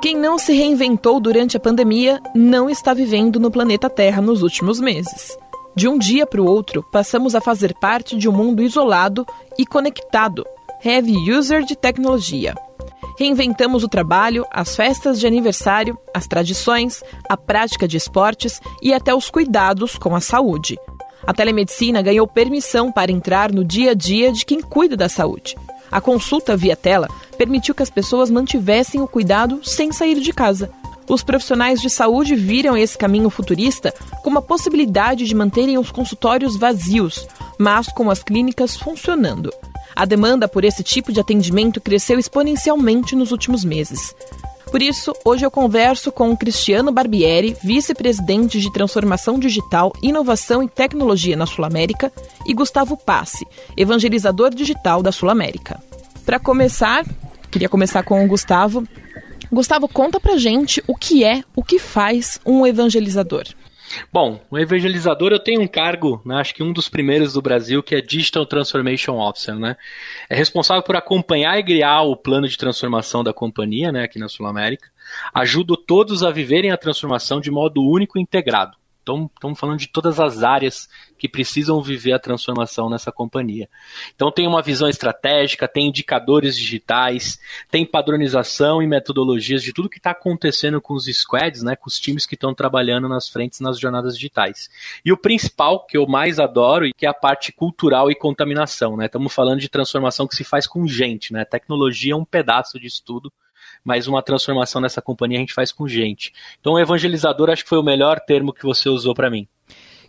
Quem não se reinventou durante a pandemia não está vivendo no planeta Terra nos últimos meses. De um dia para o outro, passamos a fazer parte de um mundo isolado e conectado, heavy user de tecnologia. Reinventamos o trabalho, as festas de aniversário, as tradições, a prática de esportes e até os cuidados com a saúde. A telemedicina ganhou permissão para entrar no dia a dia de quem cuida da saúde. A consulta via tela permitiu que as pessoas mantivessem o cuidado sem sair de casa. Os profissionais de saúde viram esse caminho futurista como a possibilidade de manterem os consultórios vazios, mas com as clínicas funcionando. A demanda por esse tipo de atendimento cresceu exponencialmente nos últimos meses. Por isso, hoje eu converso com Cristiano Barbieri, vice-presidente de Transformação Digital, Inovação e Tecnologia na Sul América, e Gustavo Passe, evangelizador digital da Sul América. Para começar, queria começar com o Gustavo. Gustavo, conta pra gente o que é, o que faz um evangelizador. Bom, o evangelizador eu tenho um cargo, né, acho que um dos primeiros do Brasil, que é Digital Transformation Officer, né? É responsável por acompanhar e criar o plano de transformação da companhia, né, aqui na Sul América. Ajudo todos a viverem a transformação de modo único e integrado. Estamos falando de todas as áreas que precisam viver a transformação nessa companhia. Então, tem uma visão estratégica, tem indicadores digitais, tem padronização e metodologias de tudo que está acontecendo com os squads, né, com os times que estão trabalhando nas frentes nas jornadas digitais. E o principal, que eu mais adoro, e que é a parte cultural e contaminação. Né? Estamos falando de transformação que se faz com gente. Né? Tecnologia é um pedaço disso tudo mas uma transformação nessa companhia a gente faz com gente. Então, evangelizador acho que foi o melhor termo que você usou para mim.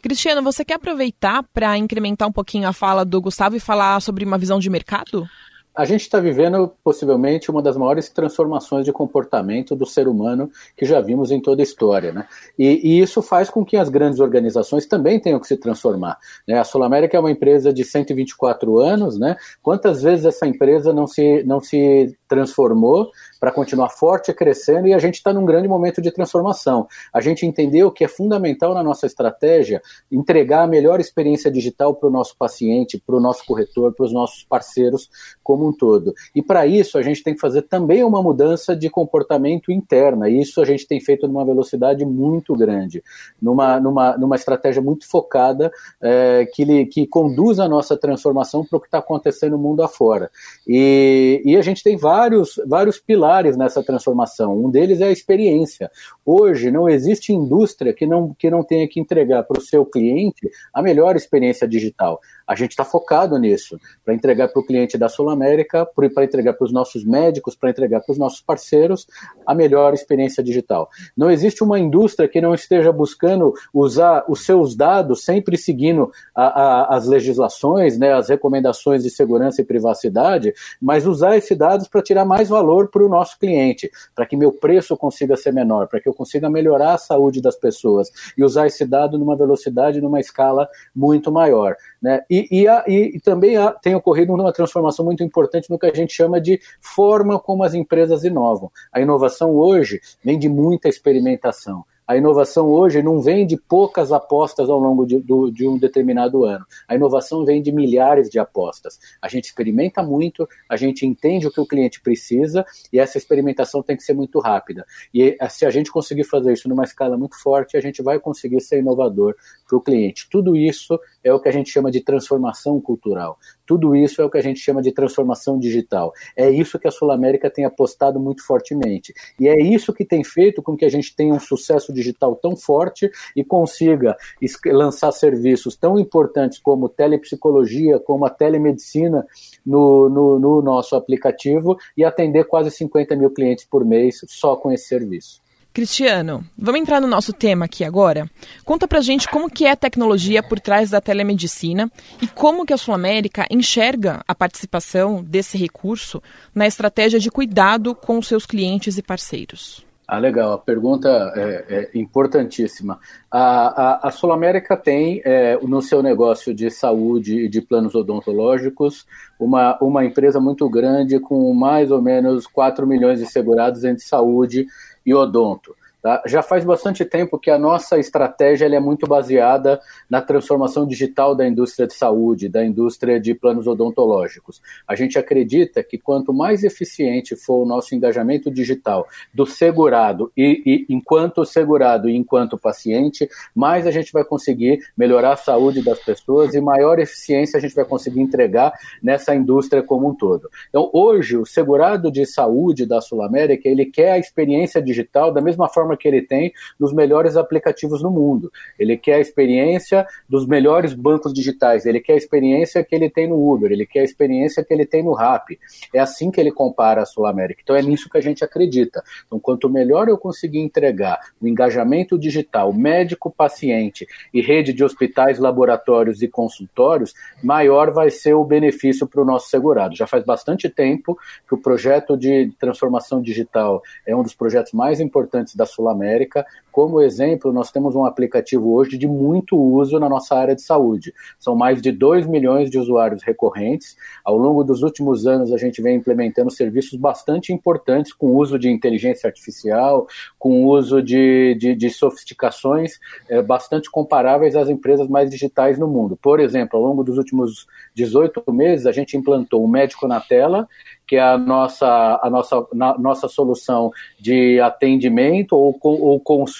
Cristiano, você quer aproveitar para incrementar um pouquinho a fala do Gustavo e falar sobre uma visão de mercado? A gente está vivendo possivelmente uma das maiores transformações de comportamento do ser humano que já vimos em toda a história. Né? E, e isso faz com que as grandes organizações também tenham que se transformar. Né? A Sul América é uma empresa de 124 anos. Né? Quantas vezes essa empresa não se, não se transformou para continuar forte crescendo, e a gente está num grande momento de transformação. A gente entendeu que é fundamental na nossa estratégia entregar a melhor experiência digital para o nosso paciente, para o nosso corretor, para os nossos parceiros como um todo. E para isso a gente tem que fazer também uma mudança de comportamento interna, e isso a gente tem feito numa velocidade muito grande, numa, numa, numa estratégia muito focada é, que, que conduz a nossa transformação para o que está acontecendo no mundo afora. E, e a gente tem vários, vários pilares pilares nessa transformação. Um deles é a experiência. Hoje não existe indústria que não, que não tenha que entregar para o seu cliente a melhor experiência digital. A gente está focado nisso, para entregar para o cliente da Sul América, para entregar para os nossos médicos, para entregar para os nossos parceiros a melhor experiência digital. Não existe uma indústria que não esteja buscando usar os seus dados, sempre seguindo a, a, as legislações, né, as recomendações de segurança e privacidade, mas usar esses dados para tirar mais valor para o nosso cliente, para que meu preço consiga ser menor, para que eu consiga melhorar a saúde das pessoas e usar esse dado numa velocidade, numa escala muito maior. Né? E, e, e, e também há, tem ocorrido uma transformação muito importante no que a gente chama de forma como as empresas inovam. A inovação hoje vem de muita experimentação. A inovação hoje não vem de poucas apostas ao longo de, do, de, um determinado ano. A inovação vem de milhares de apostas. A gente experimenta muito, a gente entende o que o cliente precisa e essa experimentação tem que ser muito rápida. E eh, se a gente conseguir fazer isso numa escala muito forte, a gente vai conseguir ser inovador para o cliente. Tudo isso é o que a gente chama de transformação cultural. Tudo isso é o que a gente chama de transformação digital. É isso que a Sul América tem apostado muito fortemente. E é isso que tem feito com que a gente tenha um sucesso digital tão forte e consiga lançar serviços tão importantes como telepsicologia, como a telemedicina no, no, no nosso aplicativo e atender quase 50 mil clientes por mês só com esse serviço. Cristiano, vamos entrar no nosso tema aqui agora. Conta pra gente como que é a tecnologia por trás da telemedicina e como que a Sul América enxerga a participação desse recurso na estratégia de cuidado com os seus clientes e parceiros. Ah, legal. A pergunta é, é importantíssima. A, a, a Sul América tem é, no seu negócio de saúde e de planos odontológicos uma, uma empresa muito grande com mais ou menos 4 milhões de segurados entre saúde e odonto. Tá? Já faz bastante tempo que a nossa estratégia é muito baseada na transformação digital da indústria de saúde, da indústria de planos odontológicos. A gente acredita que quanto mais eficiente for o nosso engajamento digital do segurado e, e enquanto segurado e enquanto paciente, mais a gente vai conseguir melhorar a saúde das pessoas e maior eficiência a gente vai conseguir entregar nessa indústria como um todo. Então, hoje, o segurado de saúde da Sul América, ele quer a experiência digital da mesma forma que ele tem nos melhores aplicativos no mundo. Ele quer a experiência dos melhores bancos digitais, ele quer a experiência que ele tem no Uber, ele quer a experiência que ele tem no Rap. É assim que ele compara a Sul América. Então é nisso que a gente acredita. Então, quanto melhor eu conseguir entregar o engajamento digital, médico-paciente e rede de hospitais, laboratórios e consultórios, maior vai ser o benefício para o nosso segurado. Já faz bastante tempo que o projeto de transformação digital é um dos projetos mais importantes da Sul América. Como exemplo, nós temos um aplicativo hoje de muito uso na nossa área de saúde. São mais de 2 milhões de usuários recorrentes. Ao longo dos últimos anos, a gente vem implementando serviços bastante importantes com uso de inteligência artificial, com uso de, de, de sofisticações é, bastante comparáveis às empresas mais digitais no mundo. Por exemplo, ao longo dos últimos 18 meses, a gente implantou o Médico na Tela, que é a nossa, a nossa, na, nossa solução de atendimento ou, ou consulta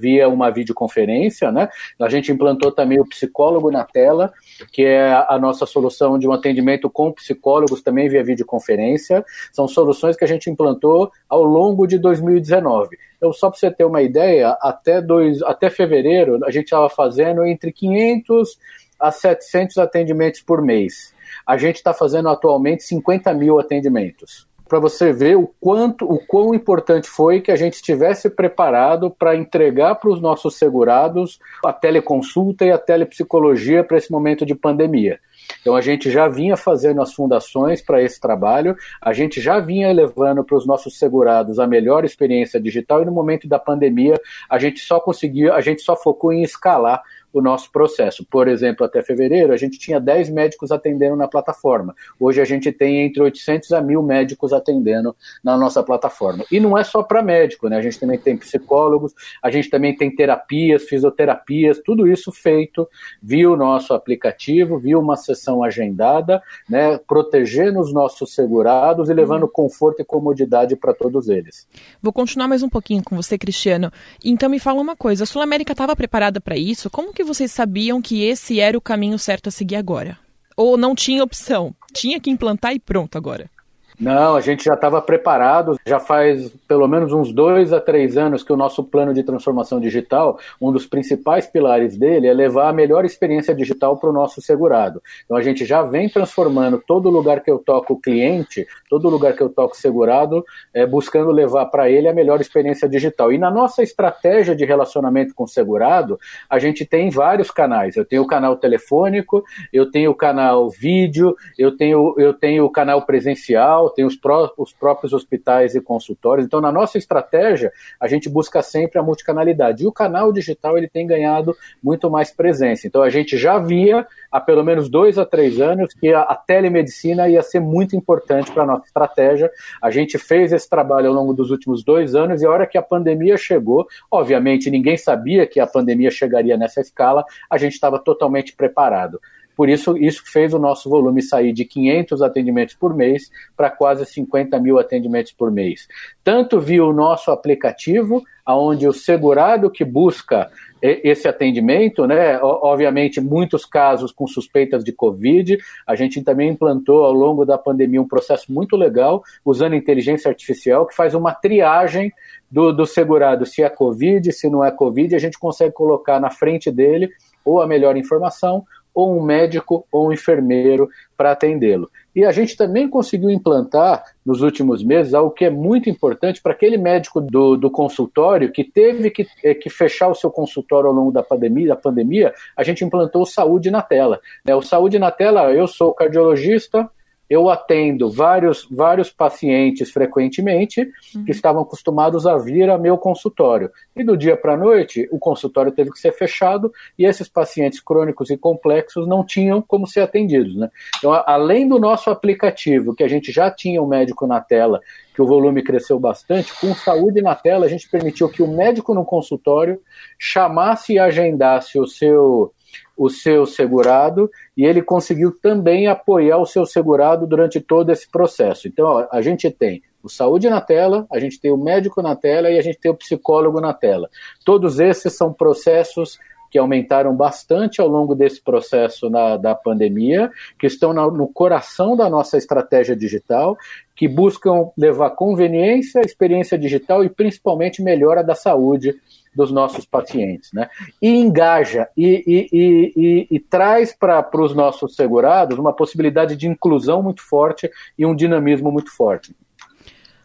via uma videoconferência, né? A gente implantou também o psicólogo na tela, que é a nossa solução de um atendimento com psicólogos também via videoconferência. São soluções que a gente implantou ao longo de 2019. Então, só para você ter uma ideia, até, dois, até fevereiro a gente estava fazendo entre 500 a 700 atendimentos por mês a gente está fazendo atualmente 50 mil atendimentos. Para você ver o quanto, o quão importante foi que a gente estivesse preparado para entregar para os nossos segurados a teleconsulta e a telepsicologia para esse momento de pandemia. Então a gente já vinha fazendo as fundações para esse trabalho, a gente já vinha levando para os nossos segurados a melhor experiência digital e no momento da pandemia a gente só conseguiu, a gente só focou em escalar o nosso processo. Por exemplo, até fevereiro, a gente tinha 10 médicos atendendo na plataforma. Hoje a gente tem entre 800 a 1000 médicos atendendo na nossa plataforma. E não é só para médico, né? A gente também tem psicólogos, a gente também tem terapias, fisioterapias, tudo isso feito via o nosso aplicativo, via uma sessão agendada, né? Protegendo os nossos segurados e levando conforto e comodidade para todos eles. Vou continuar mais um pouquinho com você, Cristiano. Então me fala uma coisa, a Sul América estava preparada para isso? Como que vocês sabiam que esse era o caminho certo a seguir agora? Ou não tinha opção? Tinha que implantar e pronto agora? Não, a gente já estava preparado. Já faz pelo menos uns dois a três anos que o nosso plano de transformação digital, um dos principais pilares dele é levar a melhor experiência digital para o nosso segurado. Então a gente já vem transformando todo lugar que eu toco cliente, todo lugar que eu toco segurado, é, buscando levar para ele a melhor experiência digital. E na nossa estratégia de relacionamento com o segurado, a gente tem vários canais. Eu tenho o canal telefônico, eu tenho o canal vídeo, eu tenho, eu tenho o canal presencial tem os, pró os próprios hospitais e consultórios. Então, na nossa estratégia, a gente busca sempre a multicanalidade. E o canal digital ele tem ganhado muito mais presença. Então, a gente já via há pelo menos dois a três anos que a, a telemedicina ia ser muito importante para a nossa estratégia. A gente fez esse trabalho ao longo dos últimos dois anos e a hora que a pandemia chegou, obviamente ninguém sabia que a pandemia chegaria nessa escala, a gente estava totalmente preparado. Por isso, isso fez o nosso volume sair de 500 atendimentos por mês para quase 50 mil atendimentos por mês. Tanto via o nosso aplicativo, onde o segurado que busca esse atendimento, né? Obviamente, muitos casos com suspeitas de Covid. A gente também implantou ao longo da pandemia um processo muito legal, usando inteligência artificial, que faz uma triagem do, do segurado, se é Covid, se não é Covid, a gente consegue colocar na frente dele ou a melhor informação ou um médico ou um enfermeiro para atendê-lo. E a gente também conseguiu implantar nos últimos meses algo que é muito importante para aquele médico do, do consultório que teve que, é, que, fechar o seu consultório ao longo da pandemia, da pandemia, a gente implantou o Saúde na Tela. Né? O Saúde na Tela, eu sou cardiologista, eu atendo vários, vários pacientes frequentemente uhum. que estavam acostumados a vir a meu consultório. E do dia para a noite, o consultório teve que ser fechado e esses pacientes crônicos e complexos não tinham como ser atendidos. Né? Então, além do nosso aplicativo, que a gente já tinha o um médico na tela, que o volume cresceu bastante, com saúde na tela, a gente permitiu que o médico no consultório chamasse e agendasse o seu o seu segurado e ele conseguiu também apoiar o seu segurado durante todo esse processo. Então, ó, a gente tem o saúde na tela, a gente tem o médico na tela e a gente tem o psicólogo na tela. Todos esses são processos que aumentaram bastante ao longo desse processo na, da pandemia, que estão na, no coração da nossa estratégia digital, que buscam levar conveniência, experiência digital e principalmente melhora da saúde dos nossos pacientes, né? E engaja e, e, e, e traz para os nossos segurados uma possibilidade de inclusão muito forte e um dinamismo muito forte.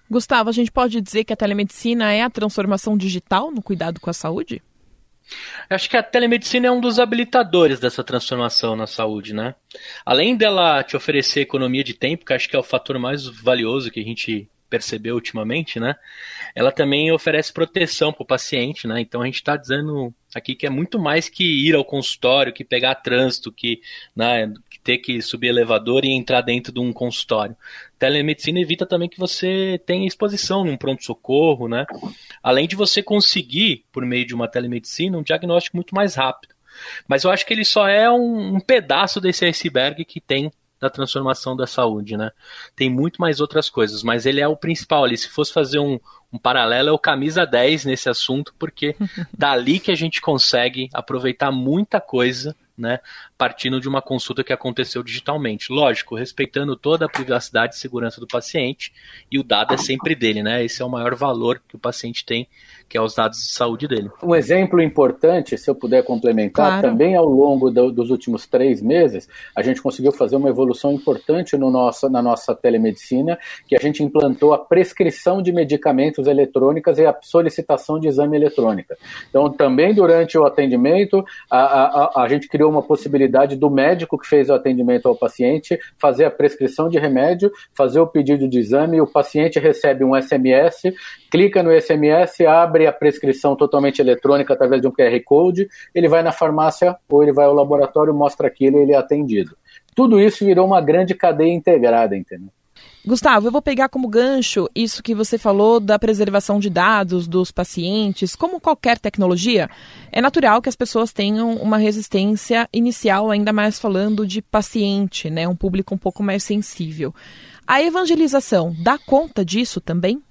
Gustavo, a gente pode dizer que a telemedicina é a transformação digital no cuidado com a saúde? Acho que a telemedicina é um dos habilitadores dessa transformação na saúde, né? Além dela te oferecer economia de tempo, que acho que é o fator mais valioso que a gente percebeu ultimamente, né? Ela também oferece proteção para o paciente, né? Então a gente está dizendo aqui que é muito mais que ir ao consultório, que pegar trânsito, que, né, que ter que subir elevador e entrar dentro de um consultório. Telemedicina evita também que você tenha exposição num pronto-socorro, né? Além de você conseguir, por meio de uma telemedicina, um diagnóstico muito mais rápido. Mas eu acho que ele só é um, um pedaço desse iceberg que tem da transformação da saúde, né? Tem muito mais outras coisas, mas ele é o principal ali. Se fosse fazer um, um paralelo, é o camisa 10 nesse assunto, porque dali que a gente consegue aproveitar muita coisa né, partindo de uma consulta que aconteceu digitalmente. Lógico, respeitando toda a privacidade e segurança do paciente, e o dado é sempre dele, né? Esse é o maior valor que o paciente tem, que é os dados de saúde dele. Um exemplo importante, se eu puder complementar, claro. também ao longo do, dos últimos três meses, a gente conseguiu fazer uma evolução importante no nosso, na nossa telemedicina, que a gente implantou a prescrição de medicamentos eletrônicas e a solicitação de exame eletrônica. Então, também durante o atendimento, a, a, a gente criou uma possibilidade do médico que fez o atendimento ao paciente fazer a prescrição de remédio, fazer o pedido de exame, o paciente recebe um SMS, clica no SMS, abre a prescrição totalmente eletrônica através de um QR Code, ele vai na farmácia ou ele vai ao laboratório, mostra aquilo e ele é atendido. Tudo isso virou uma grande cadeia integrada, entendeu? Gustavo, eu vou pegar como gancho isso que você falou da preservação de dados dos pacientes. Como qualquer tecnologia, é natural que as pessoas tenham uma resistência inicial, ainda mais falando de paciente, né? Um público um pouco mais sensível. A evangelização dá conta disso também?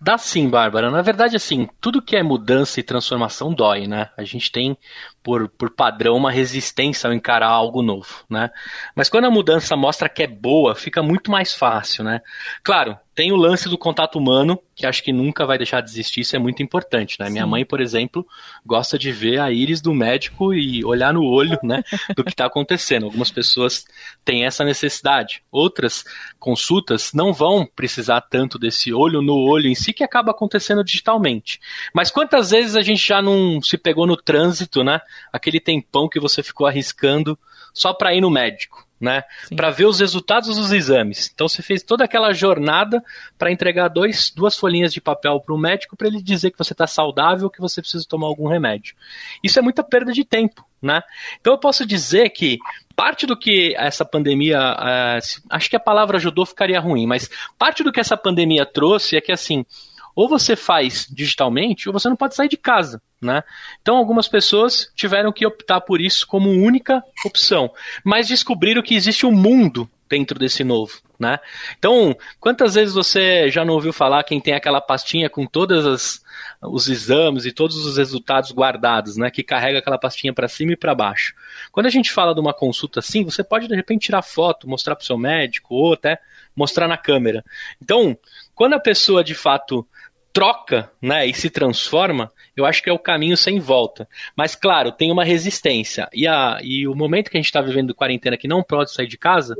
Dá sim, Bárbara. Na verdade, assim, tudo que é mudança e transformação dói, né? A gente tem por, por padrão, uma resistência ao encarar algo novo, né? Mas quando a mudança mostra que é boa, fica muito mais fácil, né? Claro, tem o lance do contato humano, que acho que nunca vai deixar de existir, isso é muito importante, né? Sim. Minha mãe, por exemplo, gosta de ver a íris do médico e olhar no olho, né, do que está acontecendo. Algumas pessoas têm essa necessidade. Outras consultas não vão precisar tanto desse olho no olho em si, que acaba acontecendo digitalmente. Mas quantas vezes a gente já não se pegou no trânsito, né? Aquele tempão que você ficou arriscando só para ir no médico, né? Para ver os resultados dos exames. Então você fez toda aquela jornada para entregar dois, duas folhinhas de papel para o médico para ele dizer que você está saudável que você precisa tomar algum remédio. Isso é muita perda de tempo, né? Então eu posso dizer que parte do que essa pandemia, uh, acho que a palavra ajudou ficaria ruim, mas parte do que essa pandemia trouxe é que assim ou você faz digitalmente ou você não pode sair de casa. Né? Então, algumas pessoas tiveram que optar por isso como única opção, mas descobriram que existe um mundo dentro desse novo. Né? Então, quantas vezes você já não ouviu falar quem tem aquela pastinha com todos os exames e todos os resultados guardados, né? Que carrega aquela pastinha para cima e para baixo. Quando a gente fala de uma consulta assim, você pode de repente tirar foto, mostrar para o seu médico ou até mostrar na câmera. Então, quando a pessoa de fato troca, né, e se transforma, eu acho que é o caminho sem volta. Mas, claro, tem uma resistência. E, a, e o momento que a gente está vivendo de quarentena, que não pode sair de casa,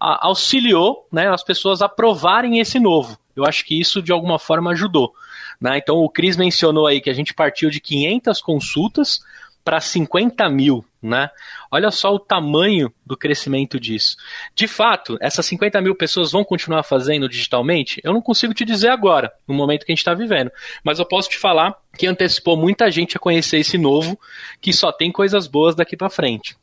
a, auxiliou né, as pessoas a provarem esse novo. Eu acho que isso, de alguma forma, ajudou. Né? Então, o Cris mencionou aí que a gente partiu de 500 consultas para 50 mil, né? Olha só o tamanho do crescimento disso. De fato, essas 50 mil pessoas vão continuar fazendo digitalmente? Eu não consigo te dizer agora, no momento que a gente está vivendo. Mas eu posso te falar que antecipou muita gente a conhecer esse novo, que só tem coisas boas daqui para frente.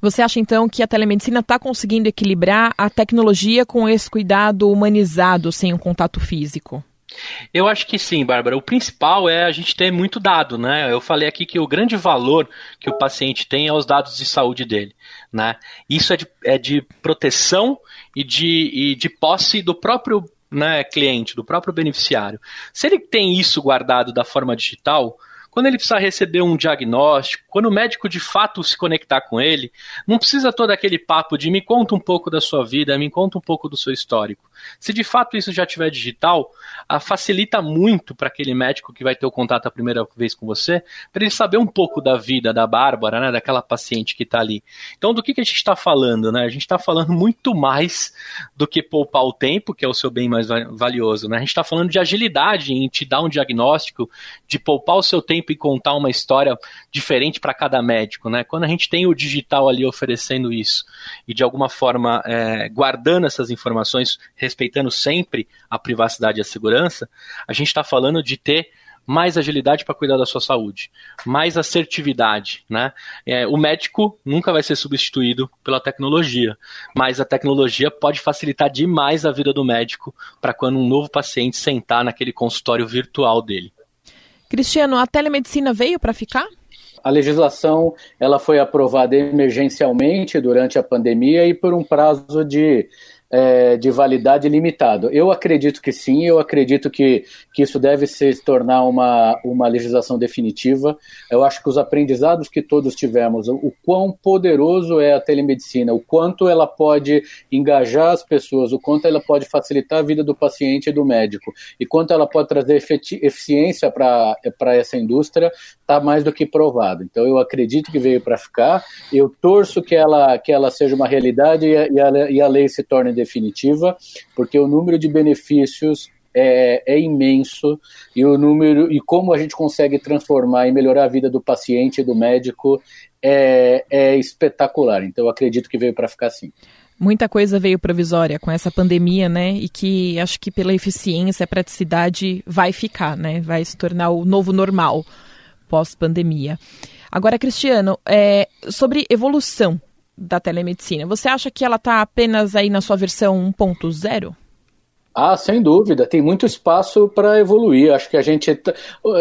Você acha então que a telemedicina está conseguindo equilibrar a tecnologia com esse cuidado humanizado sem um contato físico? Eu acho que sim, Bárbara. O principal é a gente ter muito dado, né? Eu falei aqui que o grande valor que o paciente tem é os dados de saúde dele, né? Isso é de, é de proteção e de, e de posse do próprio né, cliente, do próprio beneficiário. Se ele tem isso guardado da forma digital, quando ele precisar receber um diagnóstico, quando o médico de fato se conectar com ele, não precisa todo aquele papo de me conta um pouco da sua vida, me conta um pouco do seu histórico. Se de fato isso já tiver digital, a, facilita muito para aquele médico que vai ter o contato a primeira vez com você, para ele saber um pouco da vida da Bárbara, né, daquela paciente que está ali. Então, do que, que a gente está falando? Né? A gente está falando muito mais do que poupar o tempo, que é o seu bem mais valioso. Né? A gente está falando de agilidade em te dar um diagnóstico, de poupar o seu tempo e contar uma história diferente para cada médico. Né? Quando a gente tem o digital ali oferecendo isso e de alguma forma é, guardando essas informações, respeitando sempre a privacidade e a segurança, a gente está falando de ter mais agilidade para cuidar da sua saúde, mais assertividade, né? É, o médico nunca vai ser substituído pela tecnologia, mas a tecnologia pode facilitar demais a vida do médico para quando um novo paciente sentar naquele consultório virtual dele. Cristiano, a telemedicina veio para ficar? A legislação ela foi aprovada emergencialmente durante a pandemia e por um prazo de é, de validade limitado. Eu acredito que sim, eu acredito que, que isso deve se tornar uma, uma legislação definitiva. Eu acho que os aprendizados que todos tivemos, o quão poderoso é a telemedicina, o quanto ela pode engajar as pessoas, o quanto ela pode facilitar a vida do paciente e do médico, e quanto ela pode trazer eficiência para essa indústria, está mais do que provado. Então eu acredito que veio para ficar, eu torço que ela, que ela seja uma realidade e a, e a, e a lei se torne definitiva, porque o número de benefícios é, é, imenso e o número e como a gente consegue transformar e melhorar a vida do paciente e do médico é, é espetacular. Então acredito que veio para ficar assim. Muita coisa veio provisória com essa pandemia, né? E que acho que pela eficiência, praticidade vai ficar, né? Vai se tornar o novo normal pós-pandemia. Agora, Cristiano, é, sobre evolução da telemedicina. Você acha que ela está apenas aí na sua versão 1.0? Ah, sem dúvida, tem muito espaço para evoluir. Acho que a gente,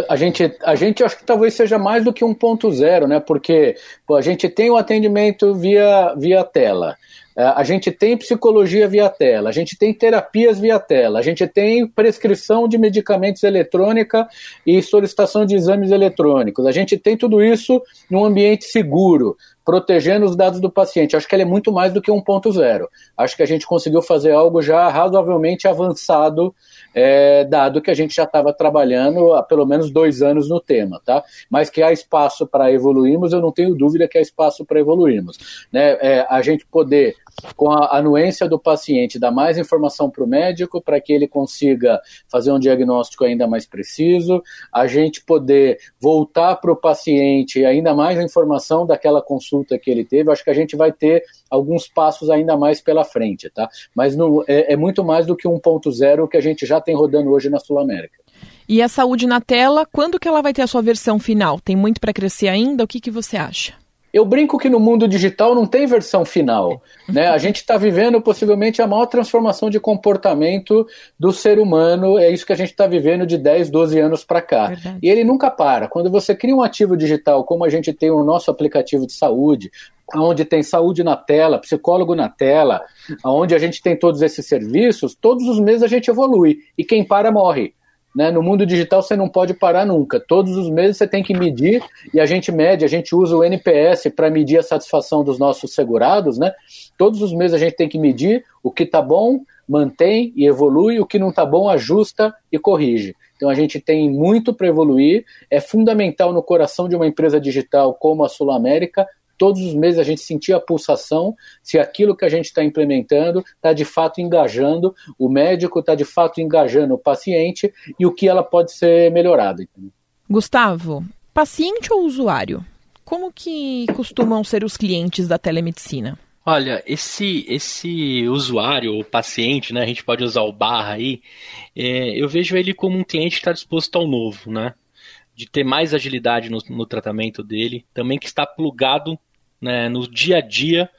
a gente, a gente acho que talvez seja mais do que 1.0, né? Porque pô, a gente tem o atendimento via, via tela. É, a gente tem psicologia via tela, a gente tem terapias via tela, a gente tem prescrição de medicamentos eletrônica e solicitação de exames eletrônicos. A gente tem tudo isso num ambiente seguro protegendo os dados do paciente. Acho que ela é muito mais do que 1.0. Acho que a gente conseguiu fazer algo já razoavelmente avançado, é, dado que a gente já estava trabalhando há pelo menos dois anos no tema, tá? Mas que há espaço para evoluirmos, eu não tenho dúvida que há espaço para evoluirmos. Né? É, a gente poder com a anuência do paciente, dar mais informação para o médico para que ele consiga fazer um diagnóstico ainda mais preciso, a gente poder voltar para o paciente ainda mais informação daquela consulta que ele teve, acho que a gente vai ter alguns passos ainda mais pela frente, tá? Mas no, é, é muito mais do que 1.0 que a gente já tem rodando hoje na Sul América. E a saúde na tela, quando que ela vai ter a sua versão final? Tem muito para crescer ainda? O que, que você acha? Eu brinco que no mundo digital não tem versão final. Né? A gente está vivendo possivelmente a maior transformação de comportamento do ser humano. É isso que a gente está vivendo de 10, 12 anos para cá. Verdade. E ele nunca para. Quando você cria um ativo digital, como a gente tem o nosso aplicativo de saúde, onde tem saúde na tela, psicólogo na tela, onde a gente tem todos esses serviços, todos os meses a gente evolui. E quem para morre. Né? No mundo digital você não pode parar nunca. Todos os meses você tem que medir e a gente mede, a gente usa o NPS para medir a satisfação dos nossos segurados. Né? Todos os meses a gente tem que medir o que está bom, mantém e evolui, o que não está bom, ajusta e corrige. Então a gente tem muito para evoluir. É fundamental no coração de uma empresa digital como a Sul América todos os meses a gente sentir a pulsação, se aquilo que a gente está implementando está de fato engajando, o médico está de fato engajando o paciente e o que ela pode ser melhorada. Gustavo, paciente ou usuário? como que costumam ser os clientes da telemedicina? Olha, esse esse usuário, o paciente, né, a gente pode usar o barra aí, é, eu vejo ele como um cliente que está disposto ao novo, né? De ter mais agilidade no, no tratamento dele, também que está plugado né, no dia a dia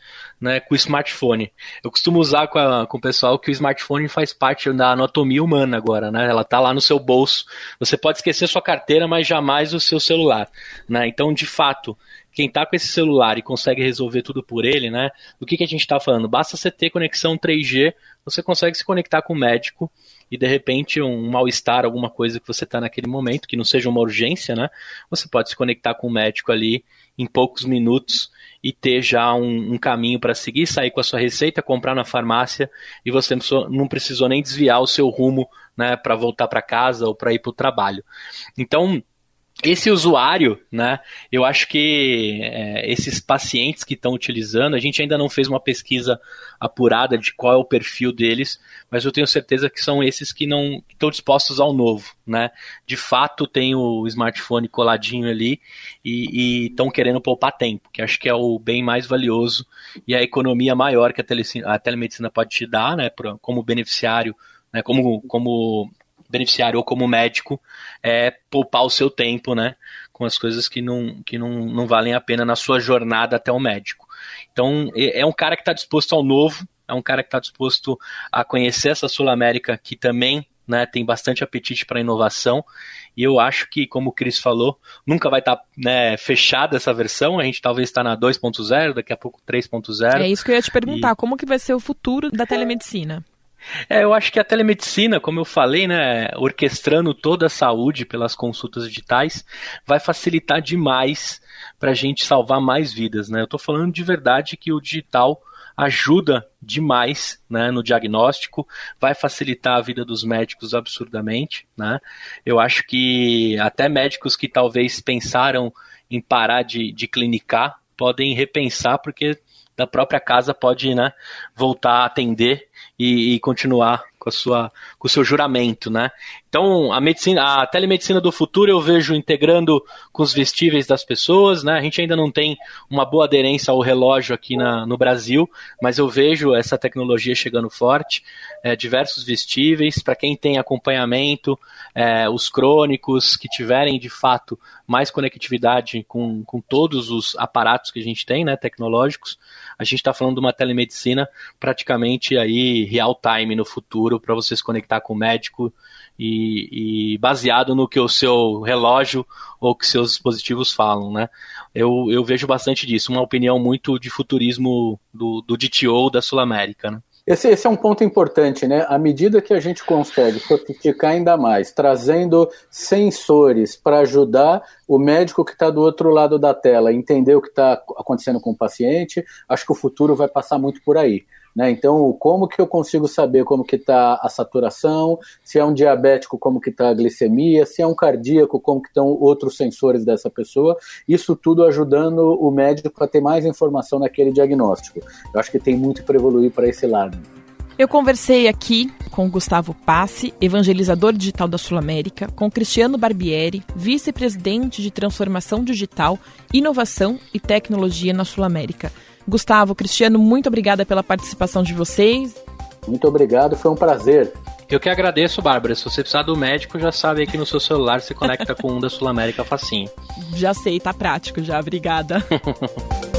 né, com o smartphone. Eu costumo usar com, a, com o pessoal que o smartphone faz parte da anatomia humana agora, né? Ela está lá no seu bolso. Você pode esquecer sua carteira, mas jamais o seu celular. Né? Então, de fato, quem está com esse celular e consegue resolver tudo por ele, né? Do que, que a gente está falando? Basta você ter conexão 3G, você consegue se conectar com o médico e de repente um mal-estar, alguma coisa que você está naquele momento, que não seja uma urgência, né? Você pode se conectar com o médico ali em poucos minutos e ter já um, um caminho para seguir, sair com a sua receita, comprar na farmácia e você não precisou nem desviar o seu rumo né, para voltar para casa ou para ir para o trabalho. Então, esse usuário, né, eu acho que é, esses pacientes que estão utilizando, a gente ainda não fez uma pesquisa apurada de qual é o perfil deles, mas eu tenho certeza que são esses que não estão dispostos ao novo, né? De fato, tem o smartphone coladinho ali e estão querendo poupar tempo, que acho que é o bem mais valioso e a economia maior que a, tele, a telemedicina pode te dar, né, pra, como beneficiário, né, como, como beneficiário ou como médico é poupar o seu tempo, né? Com as coisas que não, que não, não valem a pena na sua jornada até o médico. Então, é um cara que está disposto ao novo, é um cara que está disposto a conhecer essa Sul América que também né, tem bastante apetite para inovação. E eu acho que, como o Cris falou, nunca vai estar tá, né, fechada essa versão. A gente talvez está na 2.0, daqui a pouco 3.0. É isso que eu ia te perguntar. E... Como que vai ser o futuro da telemedicina? É, eu acho que a telemedicina, como eu falei, né, orquestrando toda a saúde pelas consultas digitais, vai facilitar demais para a gente salvar mais vidas, né? Eu estou falando de verdade que o digital ajuda demais né, no diagnóstico, vai facilitar a vida dos médicos absurdamente. Né? Eu acho que até médicos que talvez pensaram em parar de, de clinicar podem repensar, porque da própria casa pode né, voltar a atender e, e continuar com, a sua, com o seu juramento, né? Então, a medicina, a telemedicina do futuro eu vejo integrando com os vestíveis das pessoas, né? A gente ainda não tem uma boa aderência ao relógio aqui na, no Brasil, mas eu vejo essa tecnologia chegando forte, é, diversos vestíveis, para quem tem acompanhamento, é, os crônicos que tiverem de fato mais conectividade com, com todos os aparatos que a gente tem, né, tecnológicos, a gente está falando de uma telemedicina praticamente aí real time no futuro para você se conectar com o médico e, baseado no que o seu relógio ou que seus dispositivos falam, né? Eu, eu vejo bastante disso, uma opinião muito de futurismo do, do DTO da Sul América, né? Esse, esse, é um ponto importante, né? À medida que a gente consegue sofisticar ainda mais, trazendo sensores para ajudar o médico que está do outro lado da tela a entender o que está acontecendo com o paciente, acho que o futuro vai passar muito por aí. Né? Então, como que eu consigo saber como que está a saturação, se é um diabético, como que está a glicemia, se é um cardíaco, como que estão outros sensores dessa pessoa, isso tudo ajudando o médico a ter mais informação naquele diagnóstico. Eu acho que tem muito para evoluir para esse lado. Eu conversei aqui com Gustavo Passe, evangelizador digital da Sul América, com Cristiano Barbieri, vice-presidente de transformação digital, inovação e tecnologia na Sul América. Gustavo, Cristiano, muito obrigada pela participação de vocês. Muito obrigado, foi um prazer. Eu que agradeço, Bárbara. Se você precisar do médico, já sabe aqui no seu celular, se conecta com um da Sul América facinho. Já sei, tá prático já. Obrigada.